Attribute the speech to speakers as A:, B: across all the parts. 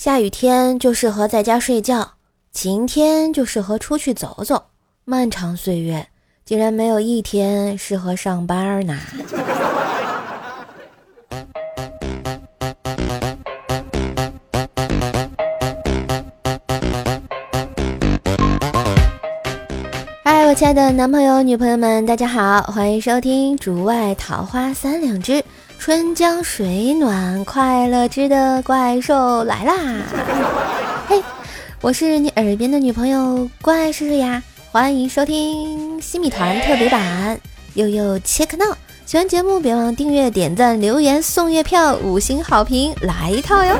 A: 下雨天就适合在家睡觉，晴天就适合出去走走。漫长岁月，竟然没有一天适合上班呢。我亲爱的男朋友、女朋友们，大家好，欢迎收听《竹外桃花三两枝，春江水暖快乐枝》的怪兽来啦！嘿，我是你耳边的女朋友怪叔叔呀，欢迎收听新米团特别版，悠悠切克闹。喜欢节目别忘订阅、点赞、留言、送月票、五星好评，来一套哟！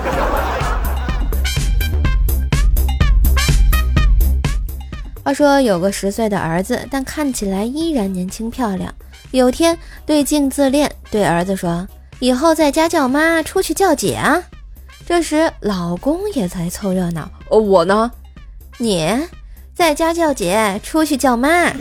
A: 话说有个十岁的儿子，但看起来依然年轻漂亮。有天对镜自恋，对儿子说：“以后在家叫妈，出去叫姐啊。”这时老公也在凑热闹：“
B: 哦，我呢？
A: 你在家叫姐，出去叫妈。”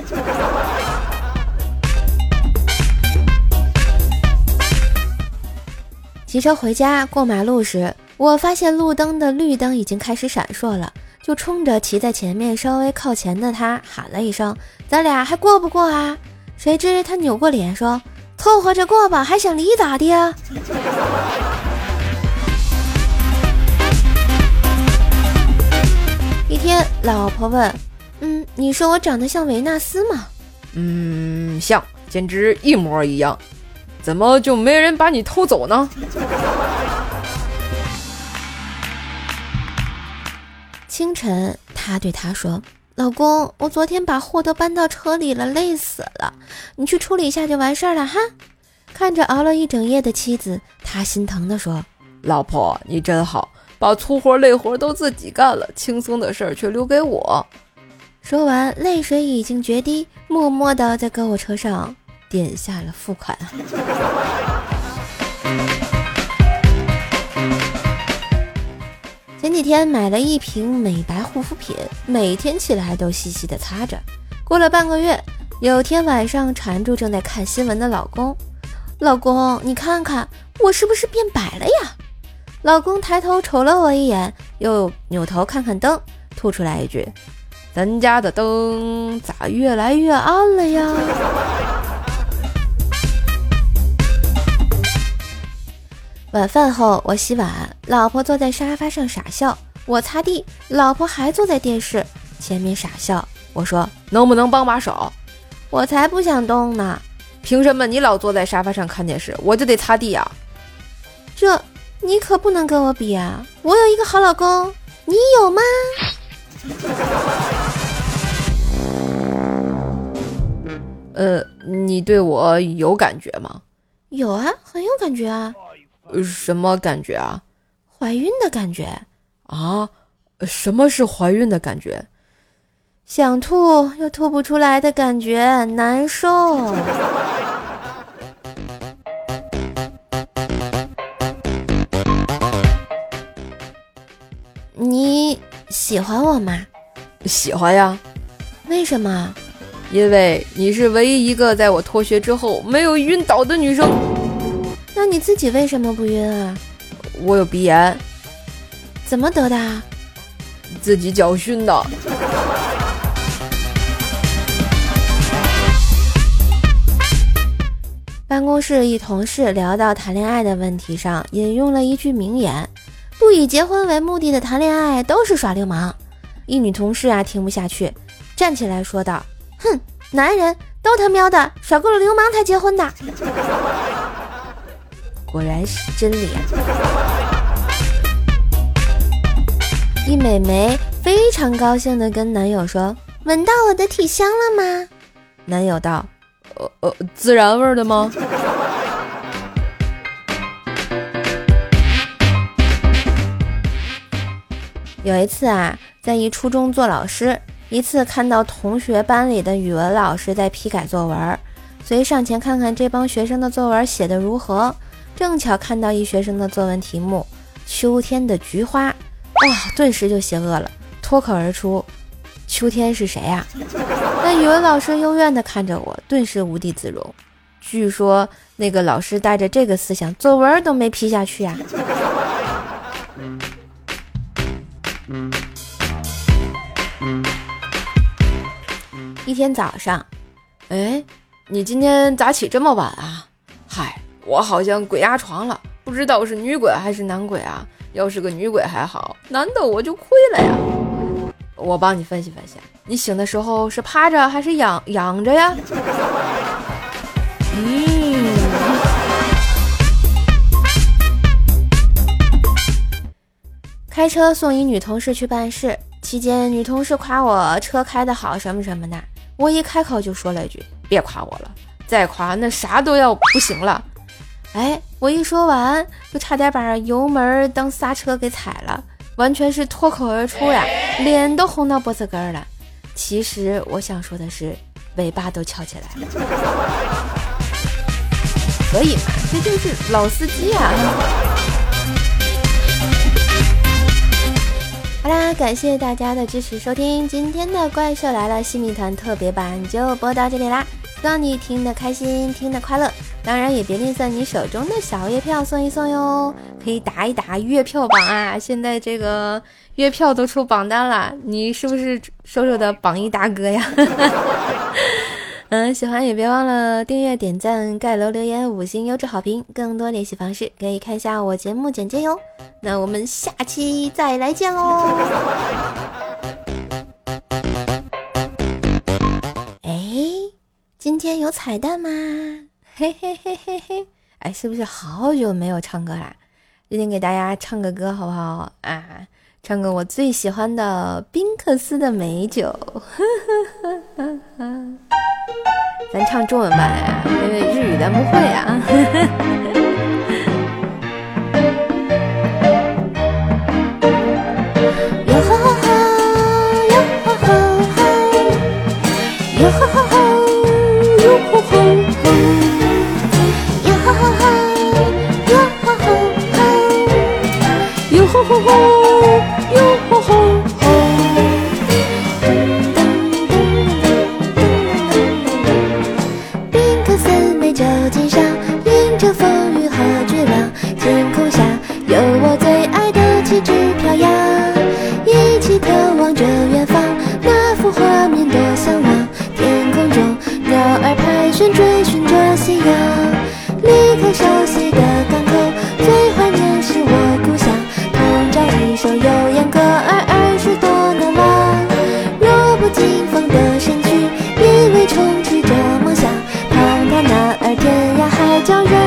A: 骑车回家过马路时，我发现路灯的绿灯已经开始闪烁了。就冲着骑在前面稍微靠前的他喊了一声：“咱俩还过不过啊？”谁知他扭过脸说：“凑合着过吧，还想离咋的？”一天，老婆问：“嗯，你说我长得像维纳斯吗？”“
B: 嗯，像，简直一模一样。怎么就没人把你偷走呢？”
A: 清晨，他对他说：“老公，我昨天把货都搬到车里了，累死了。你去处理一下就完事儿了哈。”看着熬了一整夜的妻子，他心疼地说：“
B: 老婆，你真好，把粗活累活都自己干了，轻松的事儿却留给我。”
A: 说完，泪水已经决堤，默默地在购物车上点下了付款。几天买了一瓶美白护肤品，每天起来都细细的擦着。过了半个月，有天晚上缠住正在看新闻的老公：“老公，你看看我是不是变白了呀？”老公抬头瞅了我一眼，又扭头看看灯，吐出来一句：“
B: 咱家的灯咋越来越暗了呀？”
A: 晚饭后，我洗碗，老婆坐在沙发上傻笑；我擦地，老婆还坐在电视前面傻笑。我说：“
B: 能不能帮把手？”
A: 我才不想动呢！
B: 凭什么你老坐在沙发上看电视，我就得擦地啊？
A: 这你可不能跟我比啊！我有一个好老公，你有吗？
B: 呃，你对我有感觉吗？
A: 有啊，很有感觉啊。
B: 什么感觉啊？
A: 怀孕的感觉
B: 啊？什么是怀孕的感觉？
A: 想吐又吐不出来的感觉，难受。你喜欢我吗？
B: 喜欢呀。
A: 为什么？
B: 因为你是唯一一个在我脱学之后没有晕倒的女生。
A: 那你自己为什么不晕啊？
B: 我有鼻炎，
A: 怎么得的？
B: 自己脚熏的。
A: 办公室一同事聊到谈恋爱的问题上，引用了一句名言：“不以结婚为目的的谈恋爱都是耍流氓。”一女同事啊听不下去，站起来说道：“哼，男人都他喵的耍够了流氓才结婚的。”果然是真理啊！一美眉非常高兴的跟男友说：“闻到我的体香了吗？”男友道：“
B: 呃呃，孜然味的吗？”
A: 有一次啊，在一初中做老师，一次看到同学班里的语文老师在批改作文，所以上前看看这帮学生的作文写的如何。正巧看到一学生的作文题目《秋天的菊花》，哇，顿时就邪恶了，脱口而出：“秋天是谁呀、啊？”那语文老师幽怨的看着我，顿时无地自容。据说那个老师带着这个思想，作文都没批下去呀、啊。一天早上，
B: 哎，你今天咋起这么晚啊？嗨，我好像鬼压床了，不知道是女鬼还是男鬼啊。要是个女鬼还好，男的我就亏了呀。我帮你分析分析，你醒的时候是趴着还是仰仰着呀？
A: 嗯，开车送一女同事去办事，期间女同事夸我车开的好，什么什么的。我一开口就说了一句：“别夸我了，再夸那啥都要不行了。”哎，我一说完，就差点把油门当刹车给踩了，完全是脱口而出呀，脸都红到脖子根了。其实我想说的是，尾巴都翘起来了。所以嘛，这就是老司机啊。好啦，感谢大家的支持收听，今天的怪兽来了新米团特别版就播到这里啦，希望你听得开心，听得快乐。当然也别吝啬你手中的小月票送一送哟，可以打一打月票榜啊！现在这个月票都出榜单了，你是不是瘦瘦的榜一大哥呀？嗯，喜欢也别忘了订阅、点赞、盖楼、留言、五星优质好评。更多联系方式可以看一下我节目简介哟。那我们下期再来见喽！今天有彩蛋吗？嘿嘿嘿嘿嘿，哎，是不是好久没有唱歌啦？今天给大家唱个歌好不好啊？唱个我最喜欢的宾克斯的美酒。咱唱中文版，因为日语咱不会啊。有相撞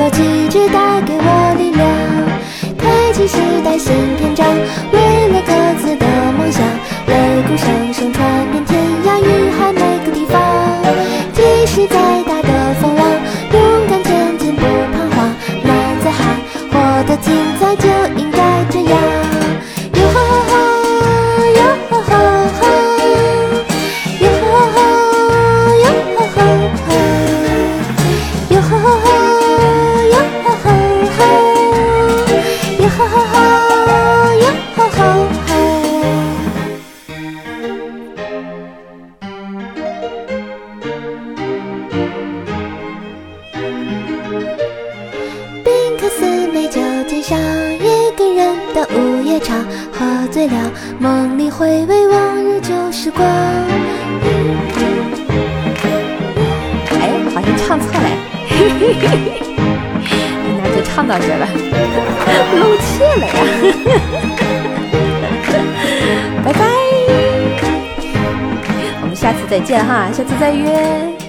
A: 若旗帜带给我力量，开启时代新篇章，为了各自的梦想，擂鼓声声传遍天涯。与海每个地方，即使再大。那就唱到这了，露怯了呀。拜拜，我们下次再见哈，下次再约。